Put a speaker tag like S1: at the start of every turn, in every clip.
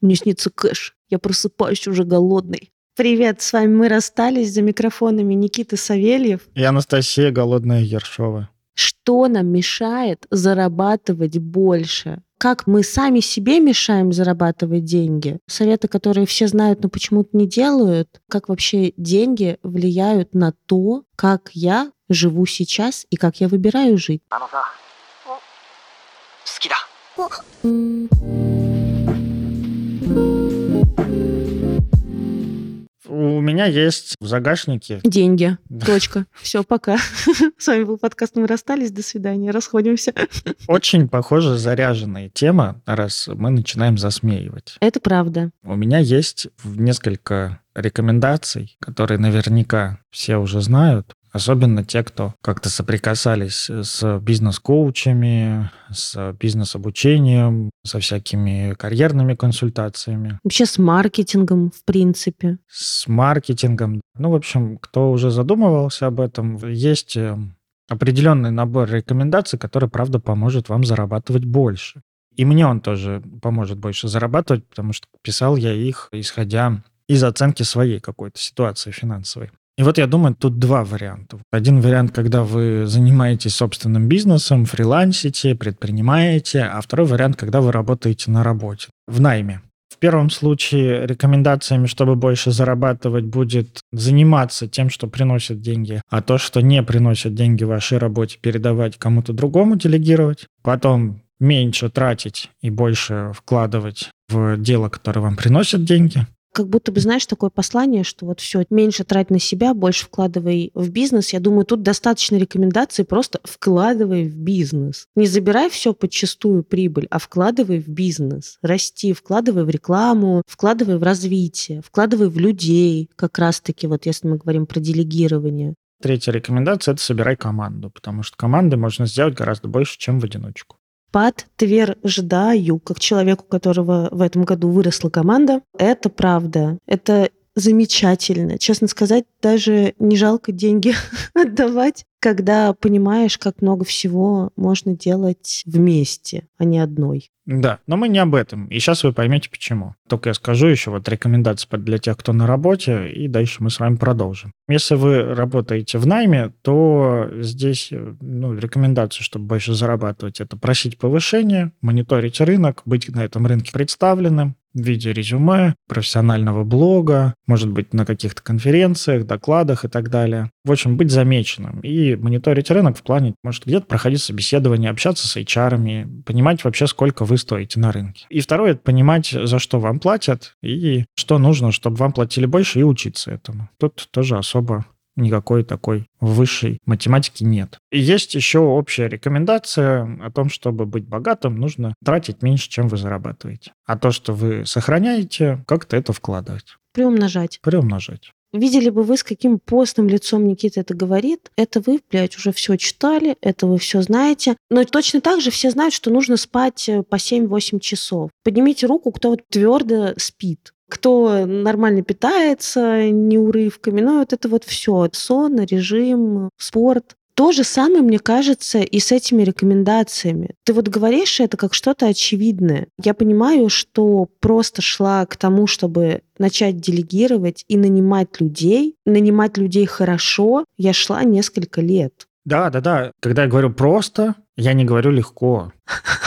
S1: Мне снится кэш. Я просыпаюсь уже голодный. Привет, с вами мы расстались за микрофонами Никита Савельев.
S2: И Анастасия Голодная Ершова.
S1: Что нам мешает зарабатывать больше? Как мы сами себе мешаем зарабатывать деньги? Советы, которые все знают, но почему-то не делают. Как вообще деньги влияют на то, как я живу сейчас и как я выбираю жить?
S2: Меня есть в загашнике...
S1: Деньги. Точка. Все, пока. С вами был подкаст «Мы расстались». До свидания. Расходимся.
S2: Очень, похоже, заряженная тема, раз мы начинаем засмеивать.
S1: Это правда.
S2: У меня есть несколько рекомендаций, которые наверняка все уже знают. Особенно те, кто как-то соприкасались с бизнес-коучами, с бизнес-обучением, со всякими карьерными консультациями.
S1: Вообще с маркетингом, в принципе.
S2: С маркетингом. Ну, в общем, кто уже задумывался об этом, есть э, определенный набор рекомендаций, который, правда, поможет вам зарабатывать больше. И мне он тоже поможет больше зарабатывать, потому что писал я их, исходя из оценки своей какой-то ситуации финансовой. И вот я думаю, тут два варианта. Один вариант, когда вы занимаетесь собственным бизнесом, фрилансите, предпринимаете, а второй вариант, когда вы работаете на работе, в найме. В первом случае рекомендациями, чтобы больше зарабатывать, будет заниматься тем, что приносит деньги, а то, что не приносит деньги вашей работе, передавать кому-то другому, делегировать. Потом меньше тратить и больше вкладывать в дело, которое вам приносит деньги
S1: как будто бы, знаешь, такое послание, что вот все, меньше трать на себя, больше вкладывай в бизнес. Я думаю, тут достаточно рекомендаций просто вкладывай в бизнес. Не забирай все подчастую прибыль, а вкладывай в бизнес. Расти, вкладывай в рекламу, вкладывай в развитие, вкладывай в людей, как раз-таки, вот если мы говорим про делегирование.
S2: Третья рекомендация – это собирай команду, потому что команды можно сделать гораздо больше, чем в одиночку
S1: подтверждаю, как человеку, у которого в этом году выросла команда, это правда. Это замечательно. Честно сказать, даже не жалко деньги отдавать, когда понимаешь, как много всего можно делать вместе, а не одной.
S2: Да, но мы не об этом. И сейчас вы поймете, почему. Только я скажу еще вот рекомендации для тех, кто на работе, и дальше мы с вами продолжим. Если вы работаете в найме, то здесь ну, рекомендация, чтобы больше зарабатывать, это просить повышения, мониторить рынок, быть на этом рынке представленным, в виде резюме, профессионального блога, может быть, на каких-то конференциях, докладах и так далее. В общем, быть замеченным и мониторить рынок в плане, может, где-то проходить собеседование, общаться с HR, понимать вообще, сколько вы стоите на рынке. И второе, это понимать, за что вам платят и что нужно, чтобы вам платили больше и учиться этому. Тут тоже особо никакой такой высшей математики нет. И есть еще общая рекомендация о том, чтобы быть богатым, нужно тратить меньше, чем вы зарабатываете. А то, что вы сохраняете, как-то это вкладывать.
S1: Приумножать.
S2: Приумножать.
S1: Видели бы вы, с каким постным лицом Никита это говорит. Это вы, блядь, уже все читали, это вы все знаете. Но точно так же все знают, что нужно спать э, по 7-8 часов. Поднимите руку, кто вот твердо спит кто нормально питается, не урывками. Ну, вот это вот все. Сон, режим, спорт. То же самое, мне кажется, и с этими рекомендациями. Ты вот говоришь это как что-то очевидное. Я понимаю, что просто шла к тому, чтобы начать делегировать и нанимать людей. Нанимать людей хорошо я шла несколько лет.
S2: Да, да, да. Когда я говорю просто, я не говорю легко.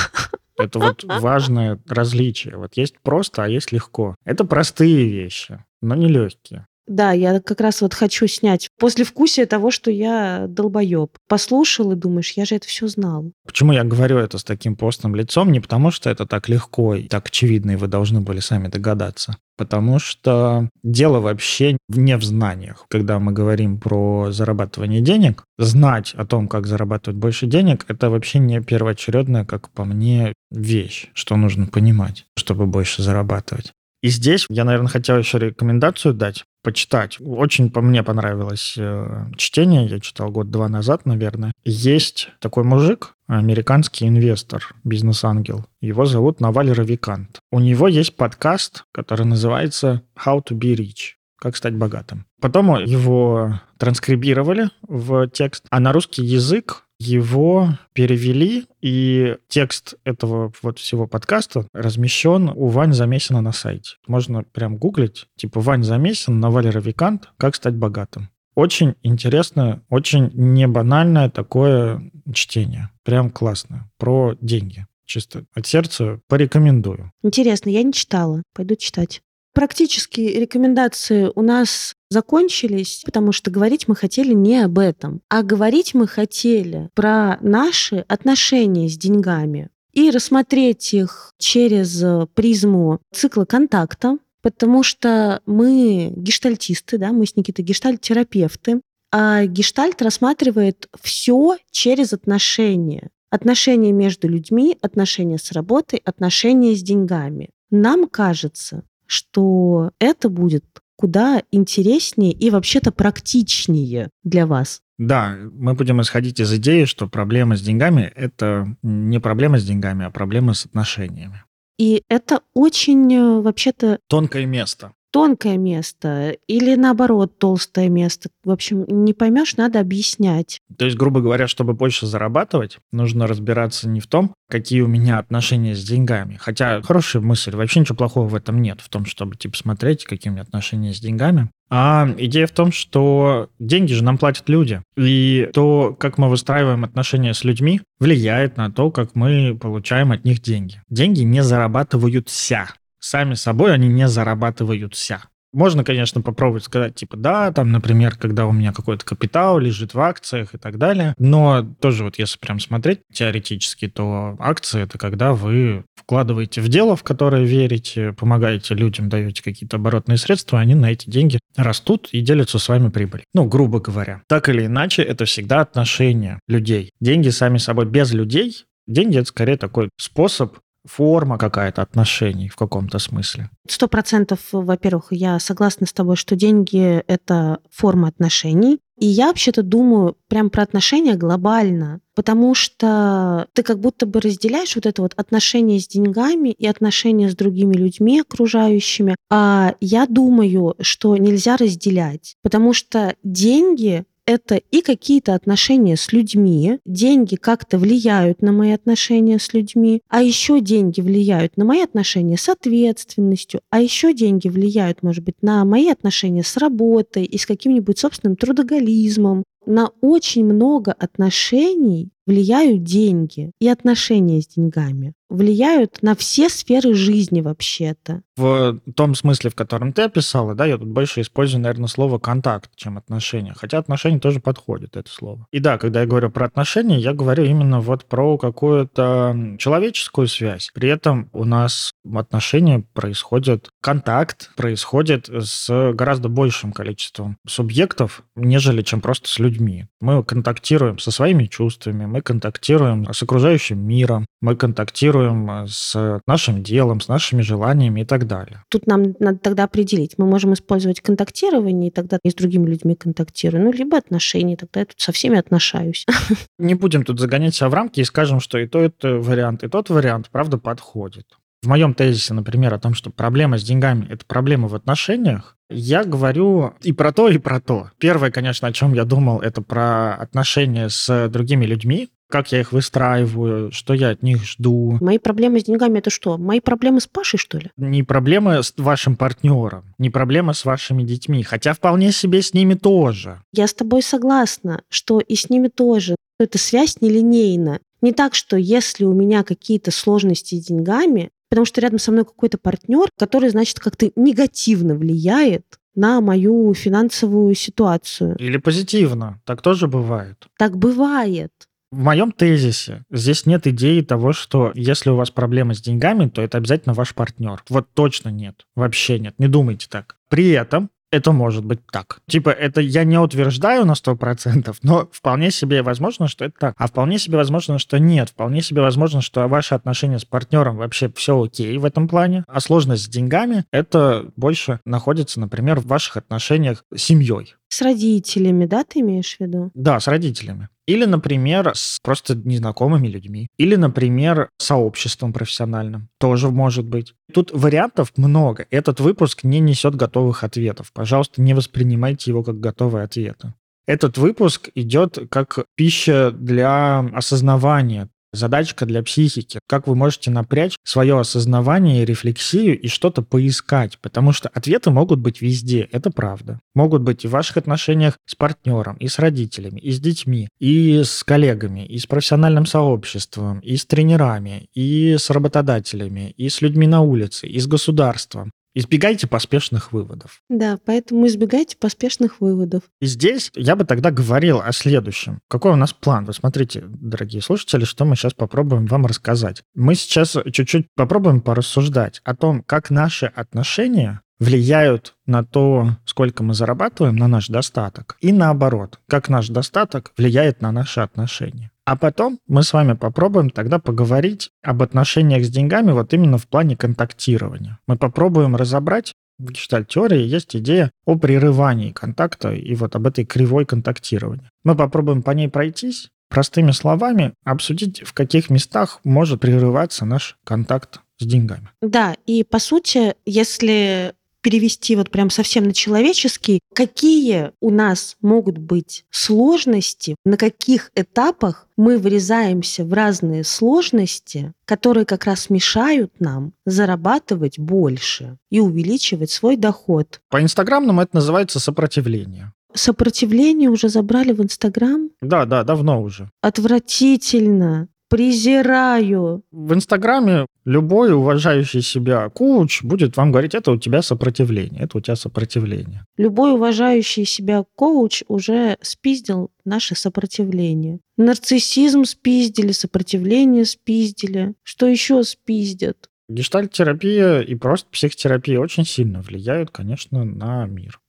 S2: Это вот важное различие. Вот есть просто, а есть легко. Это простые вещи, но не легкие.
S1: Да, я как раз вот хочу снять после вкусия того, что я долбоеб. Послушал и думаешь, я же это все знал.
S2: Почему я говорю это с таким постным лицом? Не потому, что это так легко и так очевидно, и вы должны были сами догадаться. Потому что дело вообще не в знаниях. Когда мы говорим про зарабатывание денег, знать о том, как зарабатывать больше денег, это вообще не первоочередная, как по мне, вещь, что нужно понимать, чтобы больше зарабатывать. И здесь я, наверное, хотел еще рекомендацию дать, почитать. Очень по мне понравилось э, чтение, я читал год-два назад, наверное. Есть такой мужик, американский инвестор, бизнес-ангел. Его зовут Наваль Равикант. У него есть подкаст, который называется «How to be rich» как стать богатым. Потом его транскрибировали в текст, а на русский язык его перевели, и текст этого вот всего подкаста размещен у Вань Замесина на сайте. Можно прям гуглить, типа Вань Замесин на Валера Викант «Как стать богатым». Очень интересно, очень не банальное такое чтение. Прям классно. Про деньги. Чисто от сердца порекомендую.
S1: Интересно, я не читала. Пойду читать. Практически рекомендации у нас закончились, потому что говорить мы хотели не об этом, а говорить мы хотели про наши отношения с деньгами и рассмотреть их через призму цикла контакта, потому что мы гештальтисты, да, мы с Никитой гештальт-терапевты, а гештальт рассматривает все через отношения. Отношения между людьми, отношения с работой, отношения с деньгами. Нам кажется, что это будет куда интереснее и вообще-то практичнее для вас.
S2: Да, мы будем исходить из идеи, что проблема с деньгами – это не проблема с деньгами, а проблема с отношениями.
S1: И это очень э, вообще-то...
S2: Тонкое место
S1: тонкое место или наоборот толстое место. В общем, не поймешь, надо объяснять.
S2: То есть, грубо говоря, чтобы больше зарабатывать, нужно разбираться не в том, какие у меня отношения с деньгами. Хотя хорошая мысль, вообще ничего плохого в этом нет, в том, чтобы типа смотреть, какие у меня отношения с деньгами. А идея в том, что деньги же нам платят люди. И то, как мы выстраиваем отношения с людьми, влияет на то, как мы получаем от них деньги. Деньги не зарабатываются сами собой они не зарабатываются. Можно, конечно, попробовать сказать, типа, да, там, например, когда у меня какой-то капитал лежит в акциях и так далее. Но тоже вот если прям смотреть теоретически, то акции — это когда вы вкладываете в дело, в которое верите, помогаете людям, даете какие-то оборотные средства, они на эти деньги растут и делятся с вами прибыль. Ну, грубо говоря. Так или иначе, это всегда отношения людей. Деньги сами собой без людей Деньги — это скорее такой способ форма какая-то отношений в каком-то смысле.
S1: Сто процентов, во-первых, я согласна с тобой, что деньги — это форма отношений. И я вообще-то думаю прям про отношения глобально, потому что ты как будто бы разделяешь вот это вот отношение с деньгами и отношения с другими людьми окружающими. А я думаю, что нельзя разделять, потому что деньги это и какие-то отношения с людьми. Деньги как-то влияют на мои отношения с людьми, а еще деньги влияют на мои отношения с ответственностью, а еще деньги влияют, может быть, на мои отношения с работой и с каким-нибудь собственным трудоголизмом. На очень много отношений влияют деньги и отношения с деньгами влияют на все сферы жизни вообще-то.
S2: В том смысле, в котором ты описала, да, я тут больше использую, наверное, слово контакт, чем отношения. Хотя отношения тоже подходит, это слово. И да, когда я говорю про отношения, я говорю именно вот про какую-то человеческую связь. При этом у нас отношения происходят, контакт происходит с гораздо большим количеством субъектов, нежели чем просто с людьми. Мы контактируем со своими чувствами, мы контактируем с окружающим миром, мы контактируем контактируем э, с нашим делом, с нашими желаниями и так далее.
S1: Тут нам надо тогда определить. Мы можем использовать контактирование, и тогда я с другими людьми контактирую, ну, либо отношения, тогда я тут со всеми отношаюсь.
S2: Не будем тут загонять себя в рамки и скажем, что и то это вариант, и тот вариант, правда, подходит. В моем тезисе, например, о том, что проблема с деньгами – это проблема в отношениях, я говорю и про то, и про то. Первое, конечно, о чем я думал, это про отношения с другими людьми, как я их выстраиваю, что я от них жду.
S1: Мои проблемы с деньгами это что? Мои проблемы с Пашей, что ли?
S2: Не проблемы с вашим партнером, не проблемы с вашими детьми, хотя вполне себе с ними тоже.
S1: Я с тобой согласна, что и с ними тоже. Эта связь нелинейна. Не так, что если у меня какие-то сложности с деньгами, потому что рядом со мной какой-то партнер, который, значит, как-то негативно влияет на мою финансовую ситуацию.
S2: Или позитивно. Так тоже бывает.
S1: Так бывает.
S2: В моем тезисе здесь нет идеи того, что если у вас проблемы с деньгами, то это обязательно ваш партнер. Вот точно нет. Вообще нет. Не думайте так. При этом это может быть так. Типа, это я не утверждаю на 100%, но вполне себе возможно, что это так. А вполне себе возможно, что нет. Вполне себе возможно, что ваши отношения с партнером вообще все окей в этом плане. А сложность с деньгами, это больше находится, например, в ваших отношениях с семьей.
S1: С родителями, да, ты имеешь в виду?
S2: Да, с родителями. Или, например, с просто незнакомыми людьми. Или, например, сообществом профессиональным. Тоже может быть. Тут вариантов много. Этот выпуск не несет готовых ответов. Пожалуйста, не воспринимайте его как готовые ответы. Этот выпуск идет как пища для осознавания задачка для психики. Как вы можете напрячь свое осознавание, рефлексию и что-то поискать, потому что ответы могут быть везде, это правда. Могут быть и в ваших отношениях с партнером, и с родителями, и с детьми, и с коллегами, и с профессиональным сообществом, и с тренерами, и с работодателями, и с людьми на улице, и с государством. Избегайте поспешных выводов.
S1: Да, поэтому избегайте поспешных выводов.
S2: И здесь я бы тогда говорил о следующем. Какой у нас план? Вы смотрите, дорогие слушатели, что мы сейчас попробуем вам рассказать. Мы сейчас чуть-чуть попробуем порассуждать о том, как наши отношения влияют на то, сколько мы зарабатываем, на наш достаток. И наоборот, как наш достаток влияет на наши отношения. А потом мы с вами попробуем тогда поговорить об отношениях с деньгами вот именно в плане контактирования. Мы попробуем разобрать, в гештальт-теории есть идея о прерывании контакта и вот об этой кривой контактирования. Мы попробуем по ней пройтись, простыми словами обсудить, в каких местах может прерываться наш контакт с деньгами.
S1: Да, и по сути, если перевести вот прям совсем на человеческий, какие у нас могут быть сложности, на каких этапах мы врезаемся в разные сложности, которые как раз мешают нам зарабатывать больше и увеличивать свой доход.
S2: По инстаграмному это называется сопротивление.
S1: Сопротивление уже забрали в Инстаграм?
S2: Да, да, давно уже.
S1: Отвратительно презираю.
S2: В Инстаграме любой уважающий себя коуч будет вам говорить, это у тебя сопротивление, это у тебя сопротивление.
S1: Любой уважающий себя коуч уже спиздил наше сопротивление. Нарциссизм спиздили, сопротивление спиздили. Что еще спиздят?
S2: Гештальт-терапия и просто психотерапия очень сильно влияют, конечно, на мир.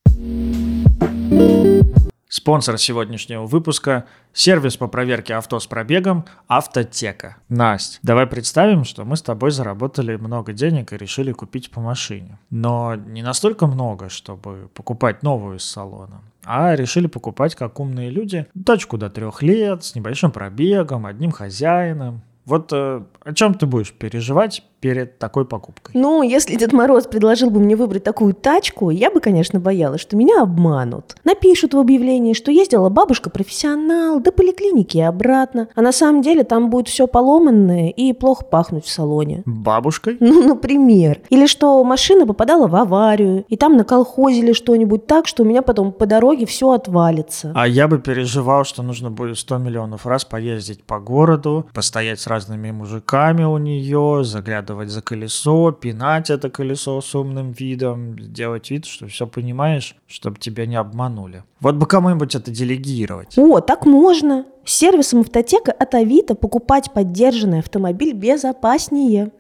S2: Спонсор сегодняшнего выпуска – сервис по проверке авто с пробегом «Автотека». Настя, давай представим, что мы с тобой заработали много денег и решили купить по машине. Но не настолько много, чтобы покупать новую из салона, а решили покупать, как умные люди, тачку до трех лет, с небольшим пробегом, одним хозяином. Вот э, о чем ты будешь переживать перед такой покупкой?
S3: Ну, если Дед Мороз предложил бы мне выбрать такую тачку, я бы, конечно, боялась, что меня обманут. Напишут в объявлении, что ездила бабушка-профессионал до поликлиники и обратно, а на самом деле там будет все поломанное и плохо пахнуть в салоне.
S2: Бабушкой?
S3: Ну, например. Или что машина попадала в аварию, и там наколхозили что-нибудь так, что у меня потом по дороге все отвалится.
S2: А я бы переживал, что нужно будет 100 миллионов раз поездить по городу, постоять с разными мужиками у нее, заглядывать заглядывать за колесо, пинать это колесо с умным видом, делать вид, что все понимаешь, чтобы тебя не обманули. Вот бы кому-нибудь это делегировать.
S3: О, так можно. С сервисом автотека от Авито покупать поддержанный автомобиль безопаснее.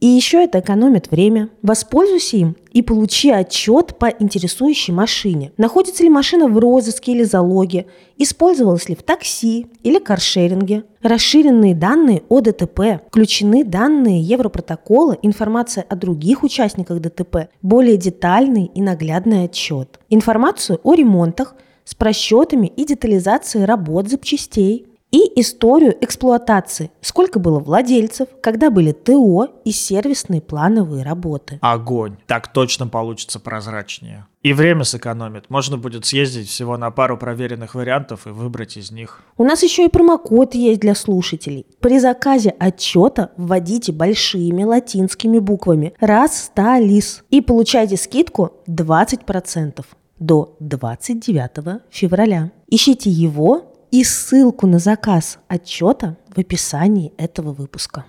S3: И еще это экономит время. Воспользуйся им и получи отчет по интересующей машине. Находится ли машина в розыске или залоге, использовалась ли в такси или каршеринге. Расширенные данные о ДТП, включены данные Европротокола, информация о других участниках ДТП, более детальный и наглядный отчет. Информацию о ремонтах с просчетами и детализацией работ запчастей, и историю эксплуатации, сколько было владельцев, когда были ТО и сервисные плановые работы.
S2: Огонь. Так точно получится прозрачнее. И время сэкономит. Можно будет съездить всего на пару проверенных вариантов и выбрать из них.
S3: У нас еще и промокод есть для слушателей. При заказе отчета вводите большими латинскими буквами «Расталис» и получайте скидку 20% до 29 февраля. Ищите его и ссылку на заказ отчета в описании этого выпуска.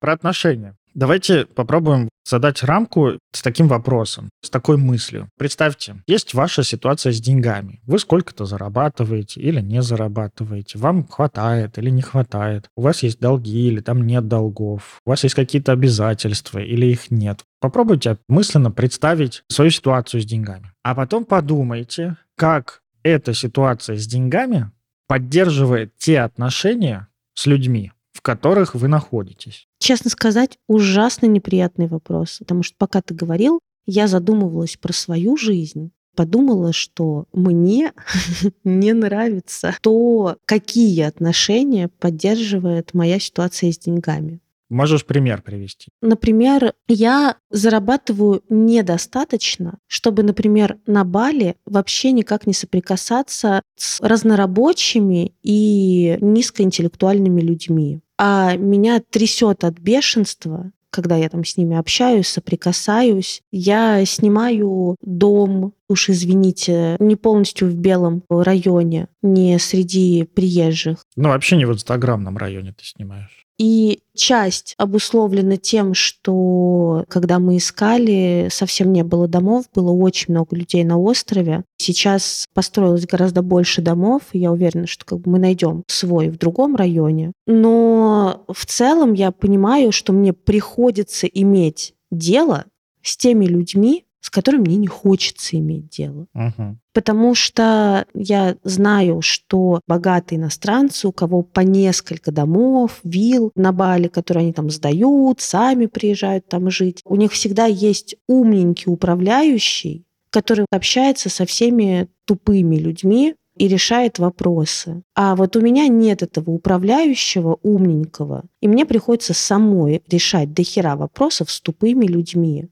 S2: Про отношения. Давайте попробуем задать рамку с таким вопросом, с такой мыслью. Представьте, есть ваша ситуация с деньгами. Вы сколько-то зарабатываете или не зарабатываете. Вам хватает или не хватает. У вас есть долги или там нет долгов. У вас есть какие-то обязательства или их нет. Попробуйте мысленно представить свою ситуацию с деньгами. А потом подумайте, как эта ситуация с деньгами поддерживает те отношения с людьми, в которых вы находитесь?
S1: Честно сказать, ужасно неприятный вопрос, потому что пока ты говорил, я задумывалась про свою жизнь, подумала, что мне не нравится то, какие отношения поддерживает моя ситуация с деньгами.
S2: Можешь пример привести?
S1: Например, я зарабатываю недостаточно, чтобы, например, на Бали вообще никак не соприкасаться с разнорабочими и низкоинтеллектуальными людьми. А меня трясет от бешенства, когда я там с ними общаюсь, соприкасаюсь. Я снимаю дом, уж извините, не полностью в белом районе, не среди приезжих.
S2: Ну, вообще не в инстаграмном районе ты снимаешь.
S1: И часть обусловлена тем, что когда мы искали, совсем не было домов, было очень много людей на острове. Сейчас построилось гораздо больше домов, и я уверена, что как бы мы найдем свой в другом районе. Но в целом я понимаю, что мне приходится иметь дело с теми людьми, с которым мне не хочется иметь дело.
S2: Угу.
S1: Потому что я знаю, что богатые иностранцы, у кого по несколько домов, вилл на Бали, которые они там сдают, сами приезжают там жить, у них всегда есть умненький управляющий, который общается со всеми тупыми людьми, и решает вопросы. А вот у меня нет этого управляющего умненького, и мне приходится самой решать дохера вопросов с тупыми людьми.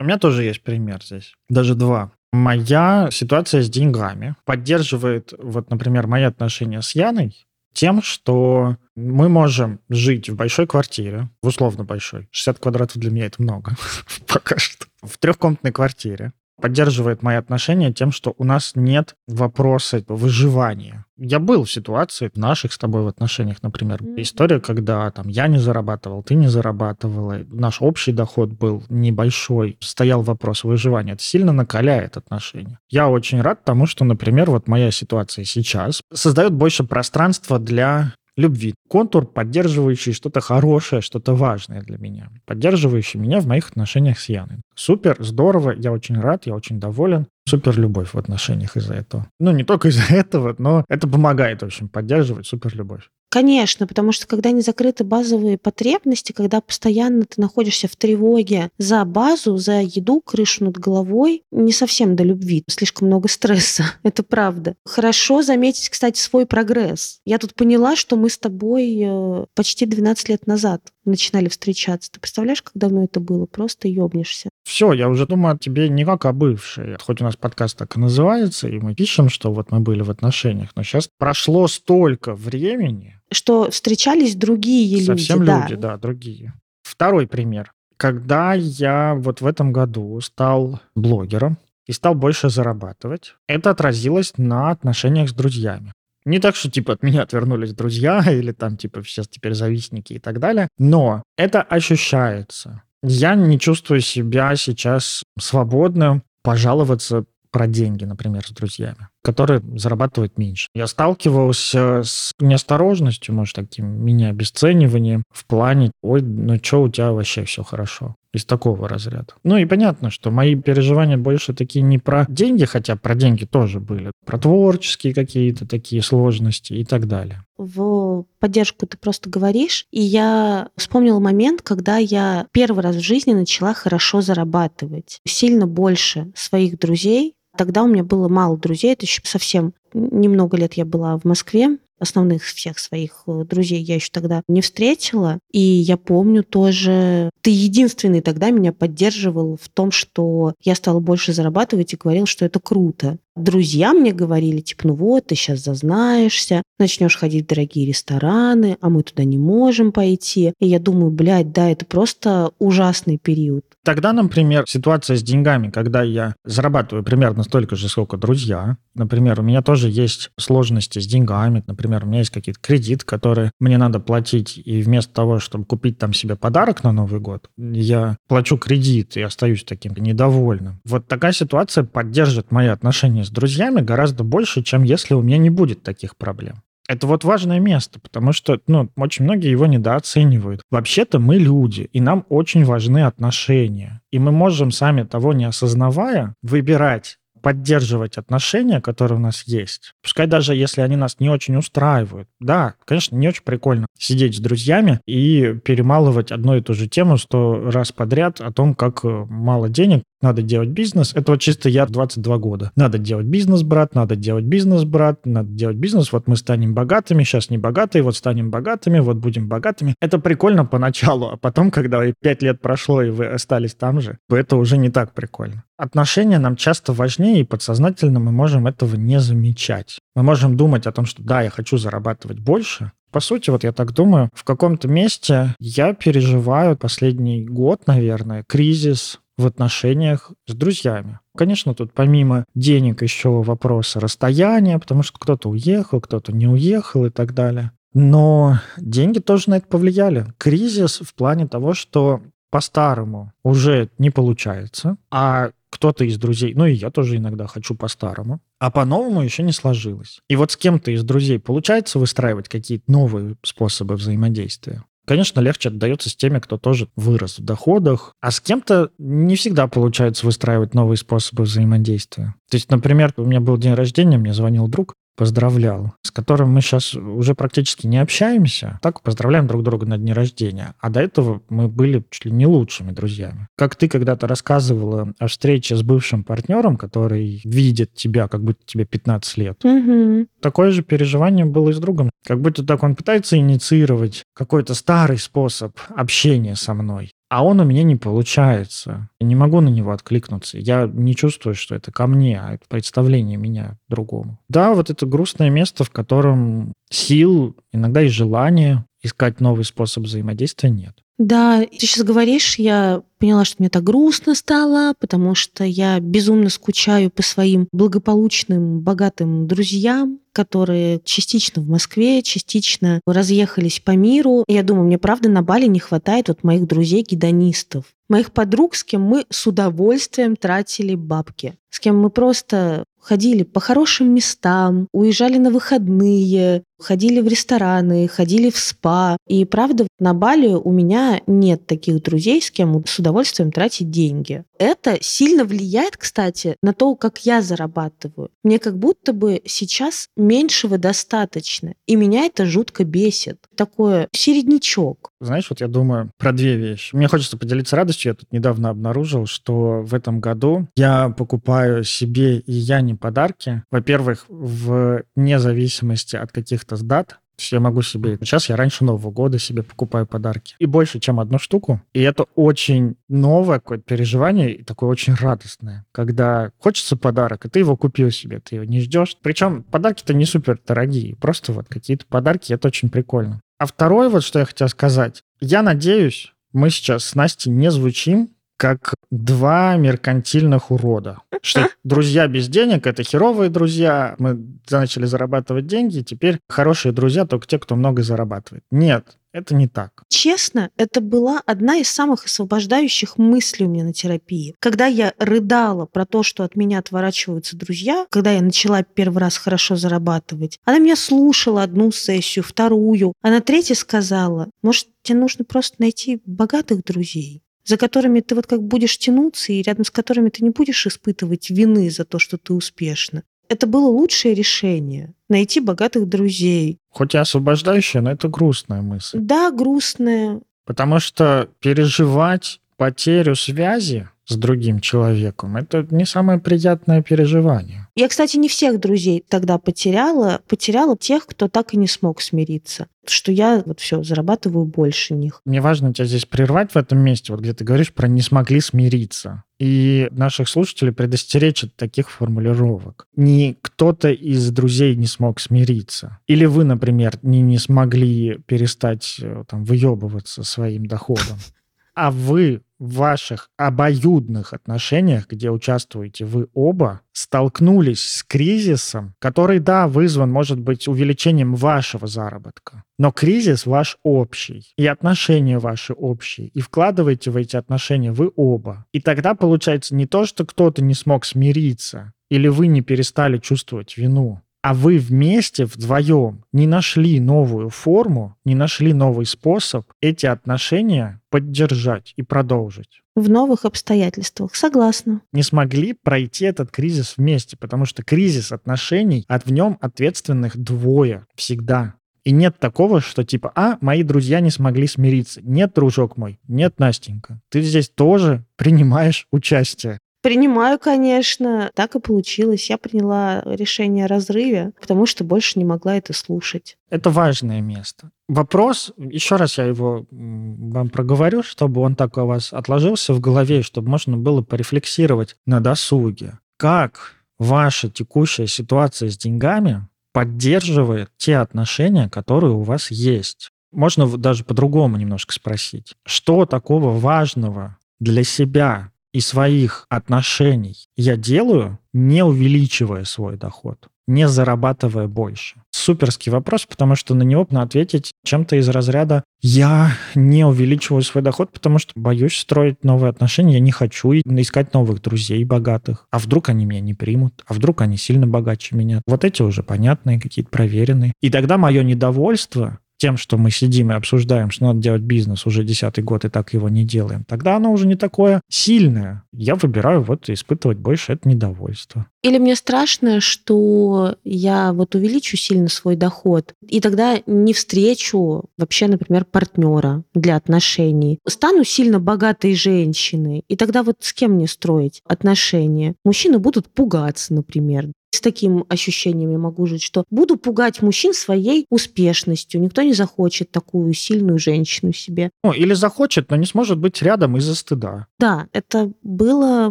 S2: У меня тоже есть пример здесь. Даже два. Моя ситуация с деньгами поддерживает, вот, например, мои отношения с Яной тем, что мы можем жить в большой квартире, в условно большой. 60 квадратов для меня это много пока что. В трехкомнатной квартире поддерживает мои отношения тем, что у нас нет вопроса выживания. Я был в ситуации в наших с тобой в отношениях, например, история, когда там я не зарабатывал, ты не зарабатывала, наш общий доход был небольшой, стоял вопрос выживания. Это сильно накаляет отношения. Я очень рад тому, что, например, вот моя ситуация сейчас создает больше пространства для любви. Контур, поддерживающий что-то хорошее, что-то важное для меня. Поддерживающий меня в моих отношениях с Яной. Супер, здорово, я очень рад, я очень доволен. Супер любовь в отношениях из-за этого. Ну, не только из-за этого, но это помогает, в общем, поддерживать супер любовь.
S1: Конечно, потому что когда не закрыты базовые потребности, когда постоянно ты находишься в тревоге за базу, за еду, крышу над головой, не совсем до любви, слишком много стресса, это правда. Хорошо заметить, кстати, свой прогресс. Я тут поняла, что мы с тобой э, почти 12 лет назад начинали встречаться. Ты представляешь, как давно это было? Просто ёбнешься.
S2: Все, я уже думаю о тебе не как о бывшей. Хоть у нас подкаст так и называется, и мы пишем, что вот мы были в отношениях, но сейчас прошло столько времени,
S1: что встречались другие
S2: Совсем
S1: люди.
S2: люди, да. да, другие. Второй пример. Когда я вот в этом году стал блогером и стал больше зарабатывать, это отразилось на отношениях с друзьями. Не так, что типа от меня отвернулись друзья или там типа сейчас теперь завистники и так далее, но это ощущается. Я не чувствую себя сейчас свободным пожаловаться про деньги, например, с друзьями, которые зарабатывают меньше. Я сталкивался с неосторожностью, может, таким мини-обесцениванием в плане, ой, ну что у тебя вообще все хорошо из такого разряда. Ну и понятно, что мои переживания больше такие не про деньги, хотя про деньги тоже были, про творческие какие-то такие сложности и так далее.
S1: В поддержку ты просто говоришь, и я вспомнила момент, когда я первый раз в жизни начала хорошо зарабатывать. Сильно больше своих друзей, Тогда у меня было мало друзей, это еще совсем немного лет я была в Москве, основных всех своих э, друзей я еще тогда не встретила. И я помню тоже, ты единственный тогда меня поддерживал в том, что я стала больше зарабатывать и говорил, что это круто. Друзья мне говорили, типа, ну вот, ты сейчас зазнаешься, начнешь ходить в дорогие рестораны, а мы туда не можем пойти. И я думаю, блядь, да, это просто ужасный период.
S2: Тогда, например, ситуация с деньгами, когда я зарабатываю примерно столько же, сколько друзья. Например, у меня тоже есть сложности с деньгами. Например, у меня есть какие-то кредиты, которые мне надо платить, и вместо того, чтобы купить там себе подарок на Новый год, я плачу кредит и остаюсь таким недовольным. Вот такая ситуация поддержит мои отношения с друзьями гораздо больше, чем если у меня не будет таких проблем. Это вот важное место, потому что, ну, очень многие его недооценивают. Вообще-то мы люди, и нам очень важны отношения. И мы можем сами того не осознавая выбирать поддерживать отношения, которые у нас есть. Пускай даже если они нас не очень устраивают. Да, конечно, не очень прикольно сидеть с друзьями и перемалывать одну и ту же тему сто раз подряд о том, как э, мало денег. Надо делать бизнес. Это вот чисто я 22 года. Надо делать бизнес, брат, надо делать бизнес, брат, надо делать бизнес. Вот мы станем богатыми, сейчас не богатые, вот станем богатыми, вот будем богатыми. Это прикольно поначалу, а потом, когда 5 лет прошло, и вы остались там же, это уже не так прикольно. Отношения нам часто важнее, и подсознательно мы можем этого не замечать. Мы можем думать о том, что да, я хочу зарабатывать больше, по сути, вот я так думаю, в каком-то месте я переживаю последний год, наверное, кризис в отношениях с друзьями. Конечно, тут помимо денег еще вопросы расстояния, потому что кто-то уехал, кто-то не уехал и так далее. Но деньги тоже на это повлияли. Кризис в плане того, что по-старому уже не получается, а кто-то из друзей, ну и я тоже иногда хочу по-старому, а по-новому еще не сложилось. И вот с кем-то из друзей получается выстраивать какие-то новые способы взаимодействия. Конечно, легче отдается с теми, кто тоже вырос в доходах, а с кем-то не всегда получается выстраивать новые способы взаимодействия. То есть, например, у меня был день рождения, мне звонил друг, поздравлял, с которым мы сейчас уже практически не общаемся. Так поздравляем друг друга на дне рождения. А до этого мы были чуть ли не лучшими друзьями. Как ты когда-то рассказывала о встрече с бывшим партнером, который видит тебя, как будто тебе 15 лет.
S1: Угу.
S2: Такое же переживание было и с другом. Как будто так он пытается инициировать какой-то старый способ общения со мной а он у меня не получается. Я не могу на него откликнуться. Я не чувствую, что это ко мне, а это представление меня другому. Да, вот это грустное место, в котором сил, иногда и желания искать новый способ взаимодействия нет.
S1: Да, ты сейчас говоришь, я поняла, что мне так грустно стало, потому что я безумно скучаю по своим благополучным, богатым друзьям, которые частично в Москве, частично разъехались по миру. И я думаю, мне правда на Бали не хватает вот моих друзей-гедонистов. Моих подруг, с кем мы с удовольствием тратили бабки. С кем мы просто ходили по хорошим местам, уезжали на выходные, ходили в рестораны, ходили в спа. И правда, на Бали у меня нет таких друзей, с кем с удовольствием тратить деньги. Это сильно влияет, кстати, на то, как я зарабатываю. Мне как будто бы сейчас меньшего достаточно. И меня это жутко бесит. Такое середнячок.
S2: Знаешь, вот я думаю про две вещи. Мне хочется поделиться радостью. Я тут недавно обнаружил, что в этом году я покупаю себе и я не подарки. Во-первых, в независимости от каких-то дат, я могу себе... Сейчас я раньше Нового года себе покупаю подарки. И больше, чем одну штуку. И это очень новое какое-то переживание, и такое очень радостное. Когда хочется подарок, и ты его купил себе, ты его не ждешь. Причем подарки-то не супер дорогие. Просто вот какие-то подарки, это очень прикольно. А второе вот, что я хотел сказать. Я надеюсь, мы сейчас с Настей не звучим как два меркантильных урода. Что друзья без денег — это херовые друзья, мы начали зарабатывать деньги, теперь хорошие друзья только те, кто много зарабатывает. Нет, это не так.
S1: Честно, это была одна из самых освобождающих мыслей у меня на терапии. Когда я рыдала про то, что от меня отворачиваются друзья, когда я начала первый раз хорошо зарабатывать, она меня слушала одну сессию, вторую, а на третьей сказала, может, тебе нужно просто найти богатых друзей за которыми ты вот как будешь тянуться и рядом с которыми ты не будешь испытывать вины за то, что ты успешна. Это было лучшее решение — найти богатых друзей.
S2: Хоть и освобождающая, но это грустная мысль.
S1: Да, грустная.
S2: Потому что переживать потерю связи с другим человеком. Это не самое приятное переживание.
S1: Я, кстати, не всех друзей тогда потеряла. Потеряла тех, кто так и не смог смириться. Что я вот все, зарабатываю больше них.
S2: Мне важно тебя здесь прервать в этом месте, вот где ты говоришь про «не смогли смириться». И наших слушателей предостеречь от таких формулировок. Не кто-то из друзей не смог смириться. Или вы, например, не, не смогли перестать э, там, выебываться своим доходом а вы в ваших обоюдных отношениях, где участвуете вы оба, столкнулись с кризисом, который, да, вызван, может быть, увеличением вашего заработка, но кризис ваш общий, и отношения ваши общие, и вкладываете в эти отношения вы оба. И тогда получается не то, что кто-то не смог смириться, или вы не перестали чувствовать вину, а вы вместе, вдвоем, не нашли новую форму, не нашли новый способ эти отношения поддержать и продолжить.
S1: В новых обстоятельствах, согласна.
S2: Не смогли пройти этот кризис вместе, потому что кризис отношений, от в нем ответственных двое всегда. И нет такого, что типа, а, мои друзья не смогли смириться. Нет, дружок мой, нет, Настенька. Ты здесь тоже принимаешь участие.
S1: Принимаю, конечно. Так и получилось. Я приняла решение о разрыве, потому что больше не могла это слушать.
S2: Это важное место. Вопрос, еще раз я его вам проговорю, чтобы он так у вас отложился в голове, чтобы можно было порефлексировать на досуге. Как ваша текущая ситуация с деньгами поддерживает те отношения, которые у вас есть? Можно даже по-другому немножко спросить. Что такого важного для себя и своих отношений я делаю, не увеличивая свой доход, не зарабатывая больше? Суперский вопрос, потому что на него ответить чем-то из разряда «я не увеличиваю свой доход, потому что боюсь строить новые отношения, я не хочу искать новых друзей богатых, а вдруг они меня не примут, а вдруг они сильно богаче меня». Вот эти уже понятные, какие-то проверенные. И тогда мое недовольство тем, что мы сидим и обсуждаем, что надо делать бизнес уже десятый год и так его не делаем, тогда оно уже не такое сильное. Я выбираю вот испытывать больше это недовольство.
S1: Или мне страшно, что я вот увеличу сильно свой доход, и тогда не встречу вообще, например, партнера для отношений. Стану сильно богатой женщиной, и тогда вот с кем мне строить отношения? Мужчины будут пугаться, например с таким ощущением я могу жить, что буду пугать мужчин своей успешностью. Никто не захочет такую сильную женщину себе.
S2: Ну, или захочет, но не сможет быть рядом из-за стыда.
S1: Да, это было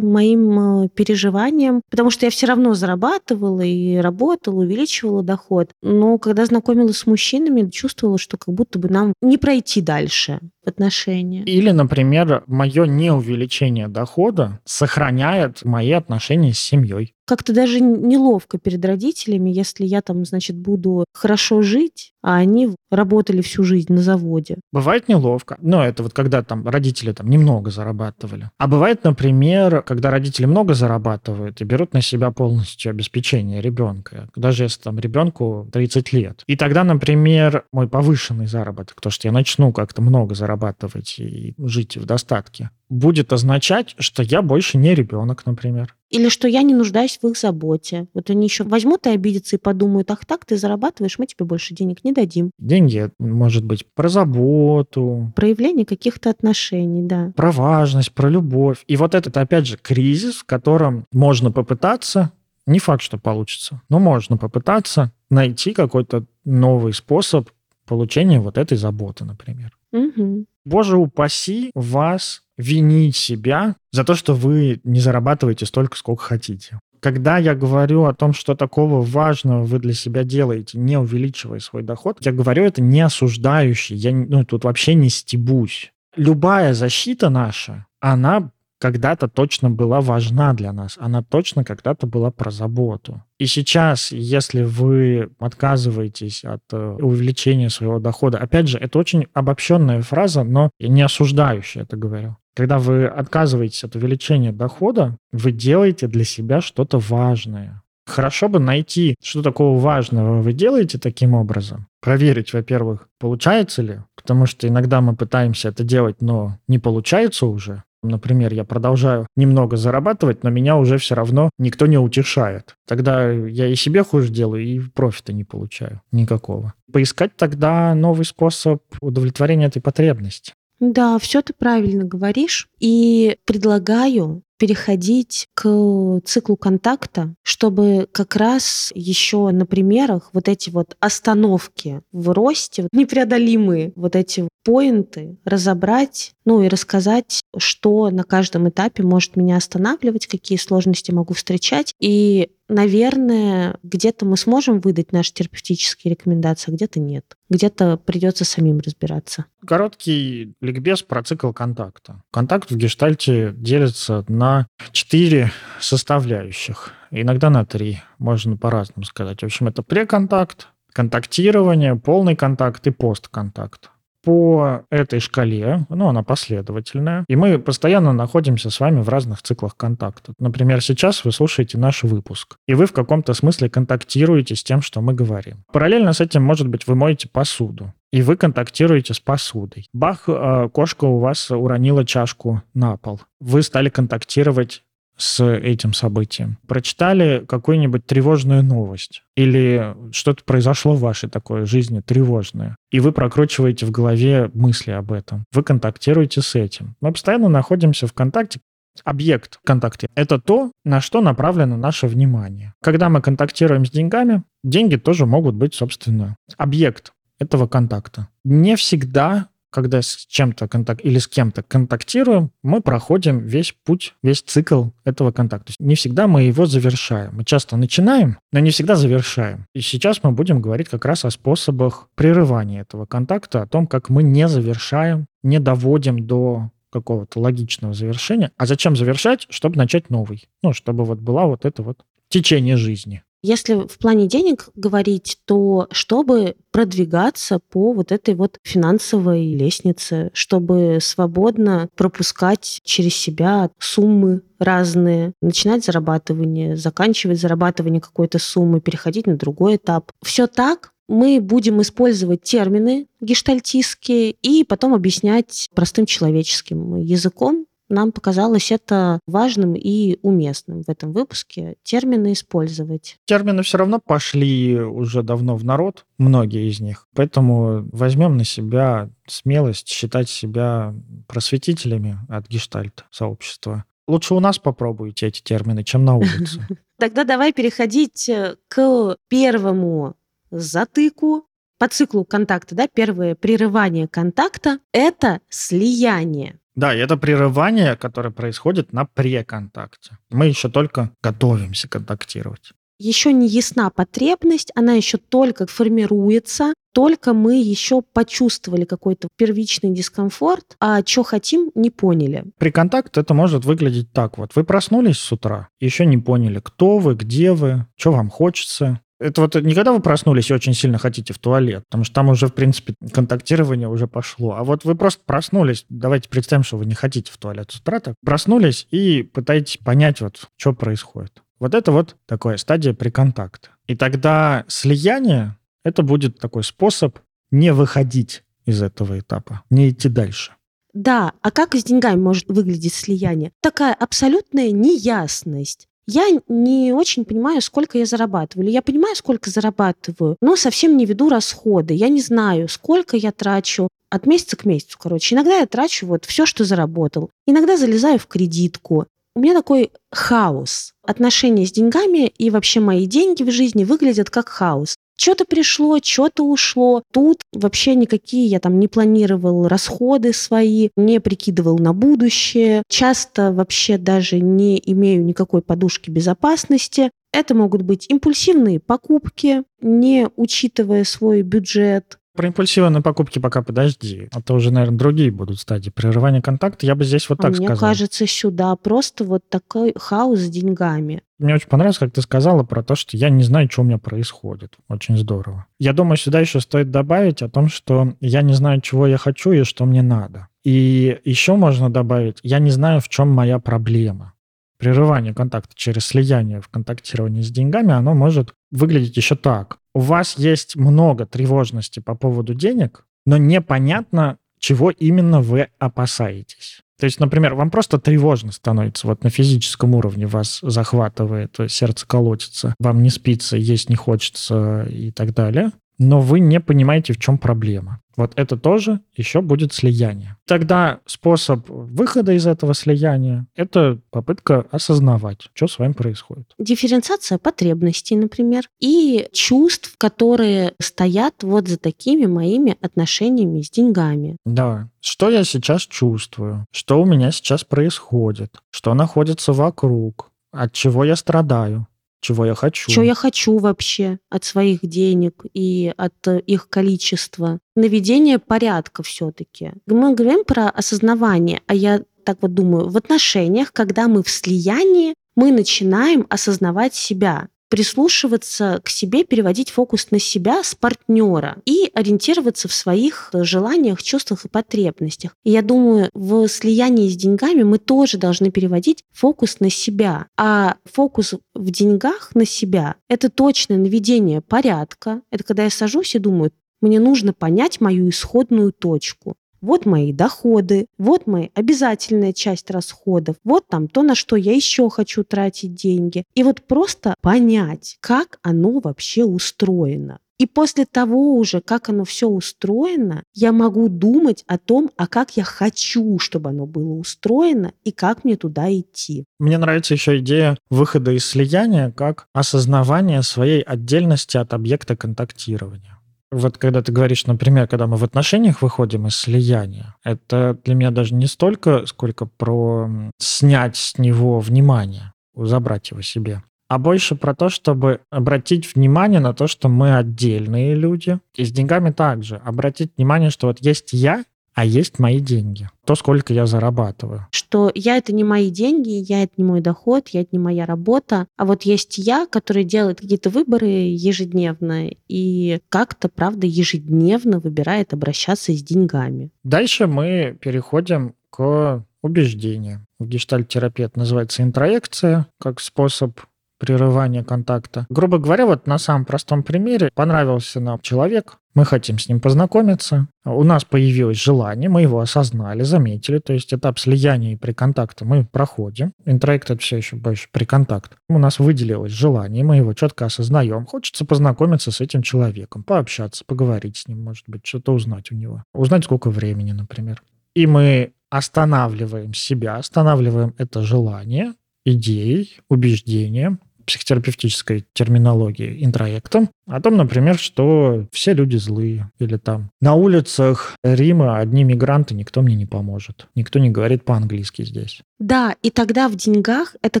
S1: моим э, переживанием, потому что я все равно зарабатывала и работала, увеличивала доход. Но когда знакомилась с мужчинами, чувствовала, что как будто бы нам не пройти дальше в отношения.
S2: Или, например, мое неувеличение дохода сохраняет мои отношения с семьей.
S1: Как-то даже неловко перед родителями, если я там, значит, буду хорошо жить, а они работали всю жизнь на заводе.
S2: Бывает неловко. Но это вот когда там родители там немного зарабатывали. А бывает, например, когда родители много зарабатывают и берут на себя полностью обеспечение ребенка, даже если там ребенку 30 лет. И тогда, например, мой повышенный заработок, то, что я начну как-то много зарабатывать и жить в достатке, будет означать, что я больше не ребенок, например.
S1: Или что я не нуждаюсь в их заботе. Вот они еще возьмут и обидятся и подумают, ах так, ты зарабатываешь, мы тебе больше денег не дадим.
S2: Деньги, может быть, про заботу.
S1: Проявление каких-то отношений, да.
S2: Про важность, про любовь. И вот этот, опять же, кризис, в котором можно попытаться, не факт, что получится, но можно попытаться найти какой-то новый способ получения вот этой заботы, например.
S1: Угу.
S2: Боже упаси вас винить себя за то, что вы не зарабатываете столько, сколько хотите. Когда я говорю о том, что такого важного вы для себя делаете, не увеличивая свой доход, я говорю это не осуждающий, я ну, тут вообще не стебусь. Любая защита наша, она когда-то точно была важна для нас. Она точно когда-то была про заботу. И сейчас, если вы отказываетесь от э, увеличения своего дохода, опять же, это очень обобщенная фраза, но не осуждающая это говорю. Когда вы отказываетесь от увеличения дохода, вы делаете для себя что-то важное. Хорошо бы найти, что такого важного вы делаете таким образом. Проверить, во-первых, получается ли, потому что иногда мы пытаемся это делать, но не получается уже. Например, я продолжаю немного зарабатывать, но меня уже все равно никто не утешает. Тогда я и себе хуже делаю, и профита не получаю никакого. Поискать тогда новый способ удовлетворения этой потребности.
S1: Да, все ты правильно говоришь. И предлагаю переходить к циклу контакта, чтобы как раз еще на примерах вот эти вот остановки в росте, непреодолимые вот эти поинты разобрать, ну и рассказать, что на каждом этапе может меня останавливать, какие сложности могу встречать. И, наверное, где-то мы сможем выдать наши терапевтические рекомендации, а где-то нет. Где-то придется самим разбираться.
S2: Короткий ликбез про цикл контакта. Контакт в гештальте делится на четыре составляющих, иногда на три, можно по-разному сказать. В общем, это преконтакт, контактирование, полный контакт и постконтакт по этой шкале, ну, она последовательная, и мы постоянно находимся с вами в разных циклах контакта. Например, сейчас вы слушаете наш выпуск, и вы в каком-то смысле контактируете с тем, что мы говорим. Параллельно с этим, может быть, вы моете посуду, и вы контактируете с посудой. Бах, э, кошка у вас уронила чашку на пол. Вы стали контактировать с этим событием. Прочитали какую-нибудь тревожную новость или что-то произошло в вашей такой жизни тревожное, и вы прокручиваете в голове мысли об этом. Вы контактируете с этим. Мы постоянно находимся в контакте. Объект контакта – это то, на что направлено наше внимание. Когда мы контактируем с деньгами, деньги тоже могут быть, собственно, объект этого контакта. Не всегда когда с чем-то контакт или с кем-то контактируем, мы проходим весь путь, весь цикл этого контакта. Не всегда мы его завершаем. Мы часто начинаем, но не всегда завершаем. И сейчас мы будем говорить как раз о способах прерывания этого контакта, о том, как мы не завершаем, не доводим до какого-то логичного завершения. А зачем завершать? Чтобы начать новый. Ну, чтобы вот была вот это вот течение жизни.
S1: Если в плане денег говорить, то чтобы продвигаться по вот этой вот финансовой лестнице, чтобы свободно пропускать через себя суммы разные, начинать зарабатывание, заканчивать зарабатывание какой-то суммы, переходить на другой этап. Все так, мы будем использовать термины гештальтистские и потом объяснять простым человеческим языком, нам показалось это важным и уместным в этом выпуске термины использовать.
S2: Термины все равно пошли уже давно в народ, многие из них. Поэтому возьмем на себя смелость считать себя просветителями от гештальт сообщества. Лучше у нас попробуйте эти термины, чем на улице.
S1: Тогда давай переходить э, к первому затыку по циклу контакта, да, первое прерывание контакта – это слияние.
S2: Да, и это прерывание, которое происходит на преконтакте. Мы еще только готовимся контактировать.
S1: Еще не ясна потребность, она еще только формируется, только мы еще почувствовали какой-то первичный дискомфорт, а что хотим, не поняли.
S2: При контакте это может выглядеть так вот. Вы проснулись с утра, еще не поняли, кто вы, где вы, что вам хочется, это вот не когда вы проснулись и очень сильно хотите в туалет, потому что там уже, в принципе, контактирование уже пошло. А вот вы просто проснулись, давайте представим, что вы не хотите в туалет с утра, так проснулись и пытаетесь понять, вот, что происходит. Вот это вот такая стадия приконтакта. И тогда слияние — это будет такой способ не выходить из этого этапа, не идти дальше.
S1: Да, а как с деньгами может выглядеть слияние? Такая абсолютная неясность я не очень понимаю, сколько я зарабатываю. Или я понимаю, сколько зарабатываю, но совсем не веду расходы. Я не знаю, сколько я трачу от месяца к месяцу, короче. Иногда я трачу вот все, что заработал. Иногда залезаю в кредитку. У меня такой хаос. Отношения с деньгами и вообще мои деньги в жизни выглядят как хаос. Что-то пришло, что-то ушло. Тут вообще никакие я там не планировал расходы свои, не прикидывал на будущее. Часто вообще даже не имею никакой подушки безопасности. Это могут быть импульсивные покупки, не учитывая свой бюджет.
S2: Про импульсивные покупки пока подожди. А то уже, наверное, другие будут стадии прерывания контакта. Я бы здесь вот а так
S1: мне
S2: сказал.
S1: Мне кажется, сюда просто вот такой хаос с деньгами.
S2: Мне очень понравилось, как ты сказала про то, что я не знаю, что у меня происходит. Очень здорово. Я думаю, сюда еще стоит добавить о том, что я не знаю, чего я хочу и что мне надо. И еще можно добавить, я не знаю, в чем моя проблема. Прерывание контакта через слияние в контактировании с деньгами, оно может выглядеть еще так. У вас есть много тревожности по поводу денег, но непонятно, чего именно вы опасаетесь. То есть, например, вам просто тревожно становится, вот на физическом уровне вас захватывает, сердце колотится, вам не спится, есть не хочется и так далее, но вы не понимаете, в чем проблема. Вот это тоже еще будет слияние. Тогда способ выхода из этого слияния – это попытка осознавать, что с вами происходит.
S1: Дифференциация потребностей, например, и чувств, которые стоят вот за такими моими отношениями с деньгами.
S2: Да. Что я сейчас чувствую? Что у меня сейчас происходит? Что находится вокруг? От чего я страдаю? Чего я хочу.
S1: Что я хочу вообще от своих денег и от э, их количества. Наведение порядка все-таки. Мы говорим про осознавание, а я так вот думаю, в отношениях, когда мы в слиянии, мы начинаем осознавать себя прислушиваться к себе, переводить фокус на себя с партнера и ориентироваться в своих желаниях, чувствах и потребностях. И я думаю, в слиянии с деньгами мы тоже должны переводить фокус на себя. А фокус в деньгах на себя — это точное наведение порядка. Это когда я сажусь и думаю, мне нужно понять мою исходную точку вот мои доходы, вот моя обязательная часть расходов, вот там то, на что я еще хочу тратить деньги. И вот просто понять, как оно вообще устроено. И после того уже, как оно все устроено, я могу думать о том, а как я хочу, чтобы оно было устроено и как мне туда идти.
S2: Мне нравится еще идея выхода из слияния как осознавание своей отдельности от объекта контактирования. Вот когда ты говоришь, например, когда мы в отношениях выходим из слияния, это для меня даже не столько, сколько про снять с него внимание, забрать его себе а больше про то, чтобы обратить внимание на то, что мы отдельные люди. И с деньгами также. Обратить внимание, что вот есть я, а есть мои деньги. То, сколько я зарабатываю.
S1: Что я это не мои деньги, я это не мой доход, я это не моя работа. А вот есть я, который делает какие-то выборы ежедневно и как-то, правда, ежедневно выбирает обращаться с деньгами.
S2: Дальше мы переходим к убеждению. В гештальт-терапии это называется интроекция, как способ прерывания контакта. Грубо говоря, вот на самом простом примере понравился нам человек, мы хотим с ним познакомиться, у нас появилось желание, мы его осознали, заметили, то есть этап слияния и приконтакта мы проходим. Интроект — это все еще больше приконтакт. У нас выделилось желание, мы его четко осознаем. Хочется познакомиться с этим человеком, пообщаться, поговорить с ним, может быть, что-то узнать у него. Узнать, сколько времени, например. И мы останавливаем себя, останавливаем это желание идеей, убеждением, психотерапевтической терминологии интроектом, о том, например, что все люди злые, или там на улицах Рима одни мигранты, никто мне не поможет, никто не говорит по-английски здесь.
S1: Да, и тогда в деньгах это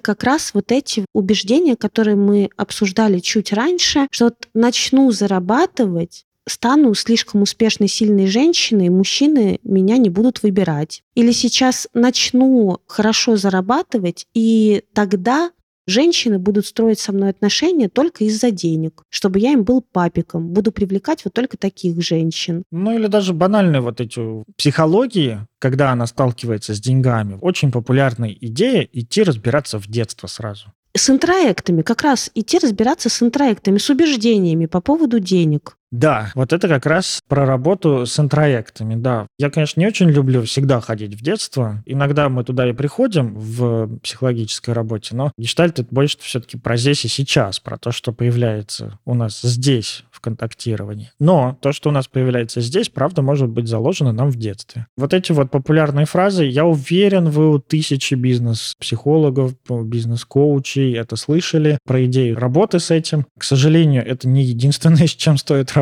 S1: как раз вот эти убеждения, которые мы обсуждали чуть раньше, что вот начну зарабатывать, стану слишком успешной, сильной женщиной, мужчины меня не будут выбирать. Или сейчас начну хорошо зарабатывать, и тогда женщины будут строить со мной отношения только из-за денег, чтобы я им был папиком, буду привлекать вот только таких женщин.
S2: Ну или даже банальные вот эти психологии, когда она сталкивается с деньгами, очень популярная идея идти разбираться в детство сразу
S1: с интроектами, как раз идти разбираться с интроектами, с убеждениями по поводу денег.
S2: Да, вот это как раз про работу с интроектами, да. Я, конечно, не очень люблю всегда ходить в детство. Иногда мы туда и приходим в психологической работе, но гештальт это больше все-таки про здесь и сейчас, про то, что появляется у нас здесь в контактировании. Но то, что у нас появляется здесь, правда, может быть заложено нам в детстве. Вот эти вот популярные фразы, я уверен, вы у тысячи бизнес-психологов, бизнес-коучей это слышали, про идею работы с этим. К сожалению, это не единственное, с чем стоит работать,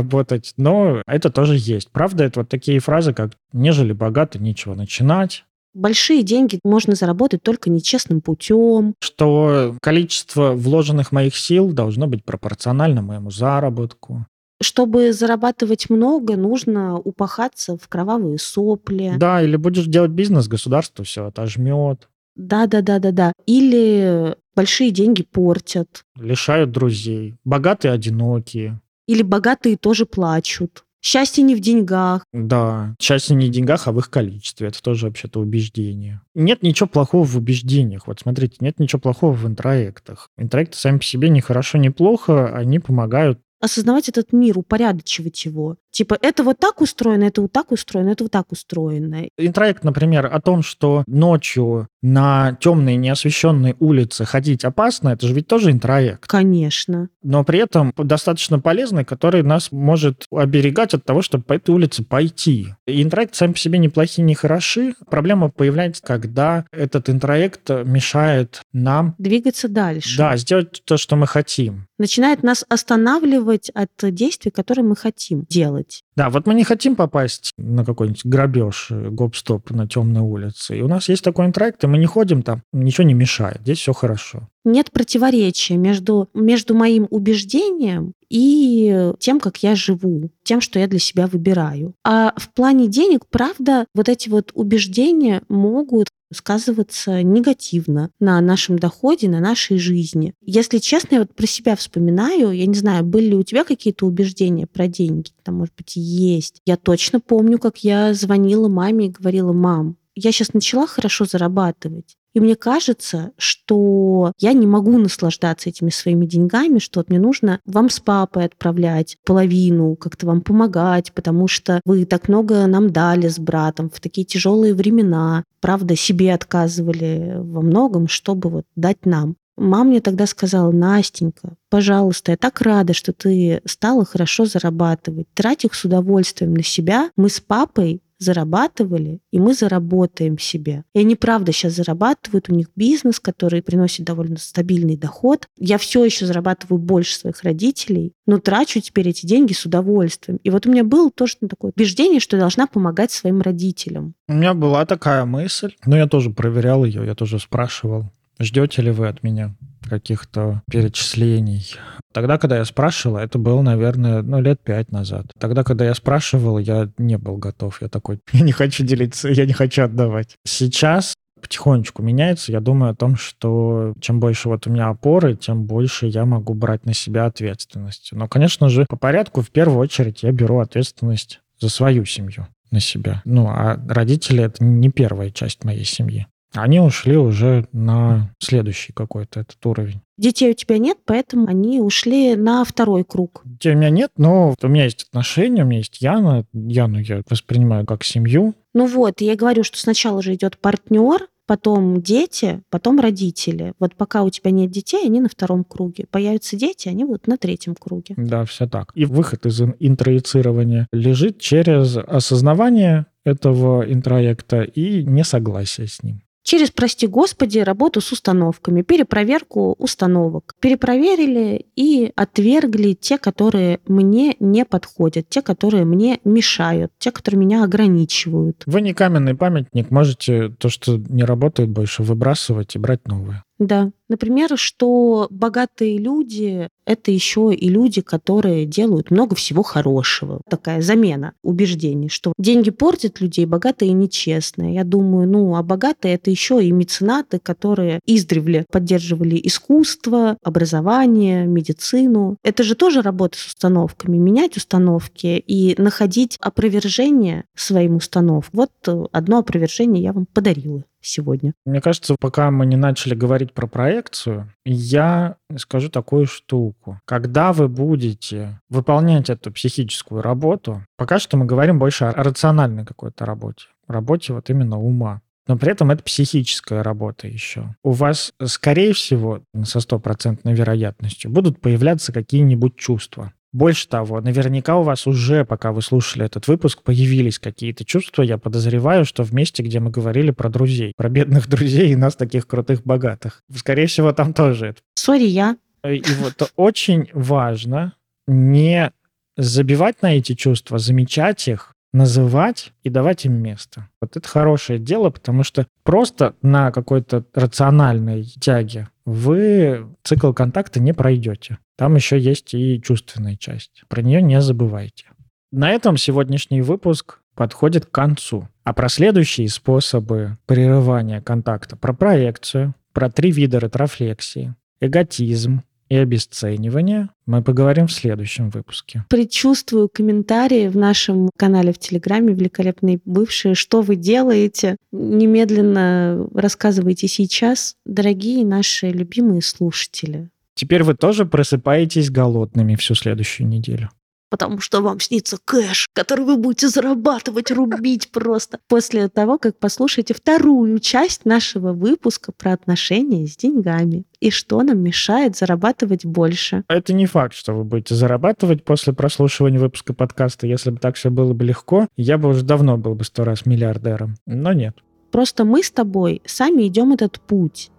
S2: но это тоже есть. Правда, это вот такие фразы, как «нежели богато, нечего начинать»,
S1: Большие деньги можно заработать только нечестным путем.
S2: Что количество вложенных моих сил должно быть пропорционально моему заработку.
S1: Чтобы зарабатывать много, нужно упахаться в кровавые сопли.
S2: Да, или будешь делать бизнес, государство все отожмет.
S1: Да, да, да, да, да. Или большие деньги портят.
S2: Лишают друзей. Богатые одинокие.
S1: Или богатые тоже плачут. Счастье не в деньгах.
S2: Да, счастье не в деньгах, а в их количестве. Это тоже вообще-то убеждение. Нет ничего плохого в убеждениях. Вот смотрите, нет ничего плохого в интроектах. Интроекты сами по себе не хорошо, не плохо. Они помогают
S1: осознавать этот мир, упорядочивать его. Типа, это вот так устроено, это вот так устроено, это вот так устроено.
S2: Интроект, например, о том, что ночью на темные неосвещенные улицы ходить опасно, это же ведь тоже интроект.
S1: Конечно.
S2: Но при этом достаточно полезный, который нас может оберегать от того, чтобы по этой улице пойти. И интроект сам по себе неплохие, не хороши. Проблема появляется, когда этот интроект мешает нам...
S1: Двигаться дальше.
S2: Да, сделать то, что мы хотим.
S1: Начинает нас останавливать от действий, которые мы хотим делать.
S2: Да, вот мы не хотим попасть на какой-нибудь грабеж, э, гоп-стоп на темной улице. И у нас есть такой интроект, и мы не ходим там, ничего не мешает. Здесь все хорошо.
S1: Нет противоречия между, между моим убеждением и тем, как я живу, тем, что я для себя выбираю. А в плане денег, правда, вот эти вот убеждения могут сказываться негативно на нашем доходе, на нашей жизни. Если честно, я вот про себя вспоминаю, я не знаю, были ли у тебя какие-то убеждения про деньги? Там, может быть, есть. Я точно помню, как я звонила маме и говорила, мам, я сейчас начала хорошо зарабатывать. И мне кажется, что я не могу наслаждаться этими своими деньгами, что вот мне нужно вам с папой отправлять половину, как-то вам помогать, потому что вы так много нам дали с братом в такие тяжелые времена. Правда, себе отказывали во многом, чтобы вот дать нам. Мама мне тогда сказала, Настенька, пожалуйста, я так рада, что ты стала хорошо зарабатывать. Трать их с удовольствием на себя. Мы с папой зарабатывали, и мы заработаем себе. И они, правда, сейчас зарабатывают, у них бизнес, который приносит довольно стабильный доход. Я все еще зарабатываю больше своих родителей, но трачу теперь эти деньги с удовольствием. И вот у меня было тоже такое убеждение, что я должна помогать своим родителям.
S2: У меня была такая мысль, но я тоже проверял ее, я тоже спрашивал, ждете ли вы от меня каких-то перечислений. Тогда, когда я спрашивал, это было, наверное, ну, лет пять назад. Тогда, когда я спрашивал, я не был готов. Я такой, я не хочу делиться, я не хочу отдавать. Сейчас потихонечку меняется. Я думаю о том, что чем больше вот у меня опоры, тем больше я могу брать на себя ответственность. Но, конечно же, по порядку, в первую очередь, я беру ответственность за свою семью на себя. Ну, а родители — это не первая часть моей семьи. Они ушли уже на следующий какой-то этот уровень.
S1: Детей у тебя нет, поэтому они ушли на второй круг.
S2: Детей у меня нет, но у меня есть отношения, у меня есть Яна. Яну я воспринимаю как семью.
S1: Ну вот, я говорю, что сначала же идет партнер, потом дети, потом родители. Вот пока у тебя нет детей, они на втором круге. Появятся дети, они будут на третьем круге.
S2: Да, все так. И выход из интроицирования лежит через осознавание этого интроекта и несогласие с ним
S1: через, прости господи, работу с установками, перепроверку установок. Перепроверили и отвергли те, которые мне не подходят, те, которые мне мешают, те, которые меня ограничивают.
S2: Вы не каменный памятник, можете то, что не работает больше, выбрасывать и брать новое.
S1: Да. Например, что богатые люди — это еще и люди, которые делают много всего хорошего. Такая замена убеждений, что деньги портят людей, богатые нечестные. Я думаю, ну, а богатые — это еще и меценаты, которые издревле поддерживали искусство, образование, медицину. Это же тоже работа с установками. Менять установки и находить опровержение своим установкам. Вот одно опровержение я вам подарила сегодня.
S2: Мне кажется, пока мы не начали говорить про проекцию, я скажу такую штуку. Когда вы будете выполнять эту психическую работу, пока что мы говорим больше о рациональной какой-то работе, работе вот именно ума. Но при этом это психическая работа еще. У вас, скорее всего, со стопроцентной вероятностью будут появляться какие-нибудь чувства. Больше того, наверняка у вас уже, пока вы слушали этот выпуск, появились какие-то чувства. Я подозреваю, что в месте, где мы говорили про друзей, про бедных друзей и нас таких крутых богатых. Скорее всего, там тоже это.
S1: Сори, я.
S2: И вот очень важно не забивать на эти чувства, замечать их, называть и давать им место. Вот это хорошее дело, потому что просто на какой-то рациональной тяге вы цикл контакта не пройдете. Там еще есть и чувственная часть. Про нее не забывайте. На этом сегодняшний выпуск подходит к концу. А про следующие способы прерывания контакта, про проекцию, про три вида ретрофлексии, эготизм, и обесценивания мы поговорим в следующем выпуске.
S1: Предчувствую комментарии в нашем канале в Телеграме «Великолепные бывшие». Что вы делаете? Немедленно рассказывайте сейчас, дорогие наши любимые слушатели.
S2: Теперь вы тоже просыпаетесь голодными всю следующую неделю
S1: потому что вам снится кэш, который вы будете зарабатывать, рубить просто. После того, как послушаете вторую часть нашего выпуска про отношения с деньгами и что нам мешает зарабатывать больше.
S2: Это не факт, что вы будете зарабатывать после прослушивания выпуска подкаста. Если бы так все было бы легко, я бы уже давно был бы сто раз миллиардером. Но нет.
S1: Просто мы с тобой сами идем этот путь.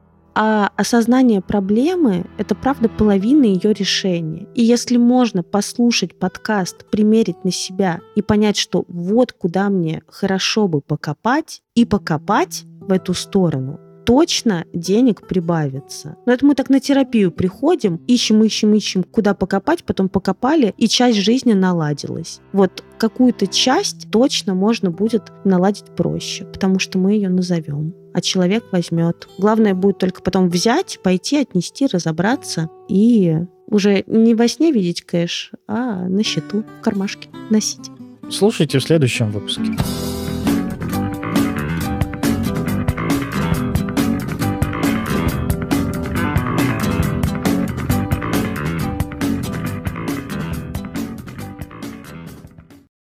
S1: А осознание проблемы — это, правда, половина ее решения. И если можно послушать подкаст, примерить на себя и понять, что вот куда мне хорошо бы покопать, и покопать в эту сторону, точно денег прибавится. Но это мы так на терапию приходим, ищем, ищем, ищем, куда покопать, потом покопали, и часть жизни наладилась. Вот какую-то часть точно можно будет наладить проще, потому что мы ее назовем а человек возьмет. Главное будет только потом взять, пойти, отнести, разобраться и уже не во сне видеть кэш, а на счету, в кармашке носить.
S2: Слушайте в следующем выпуске.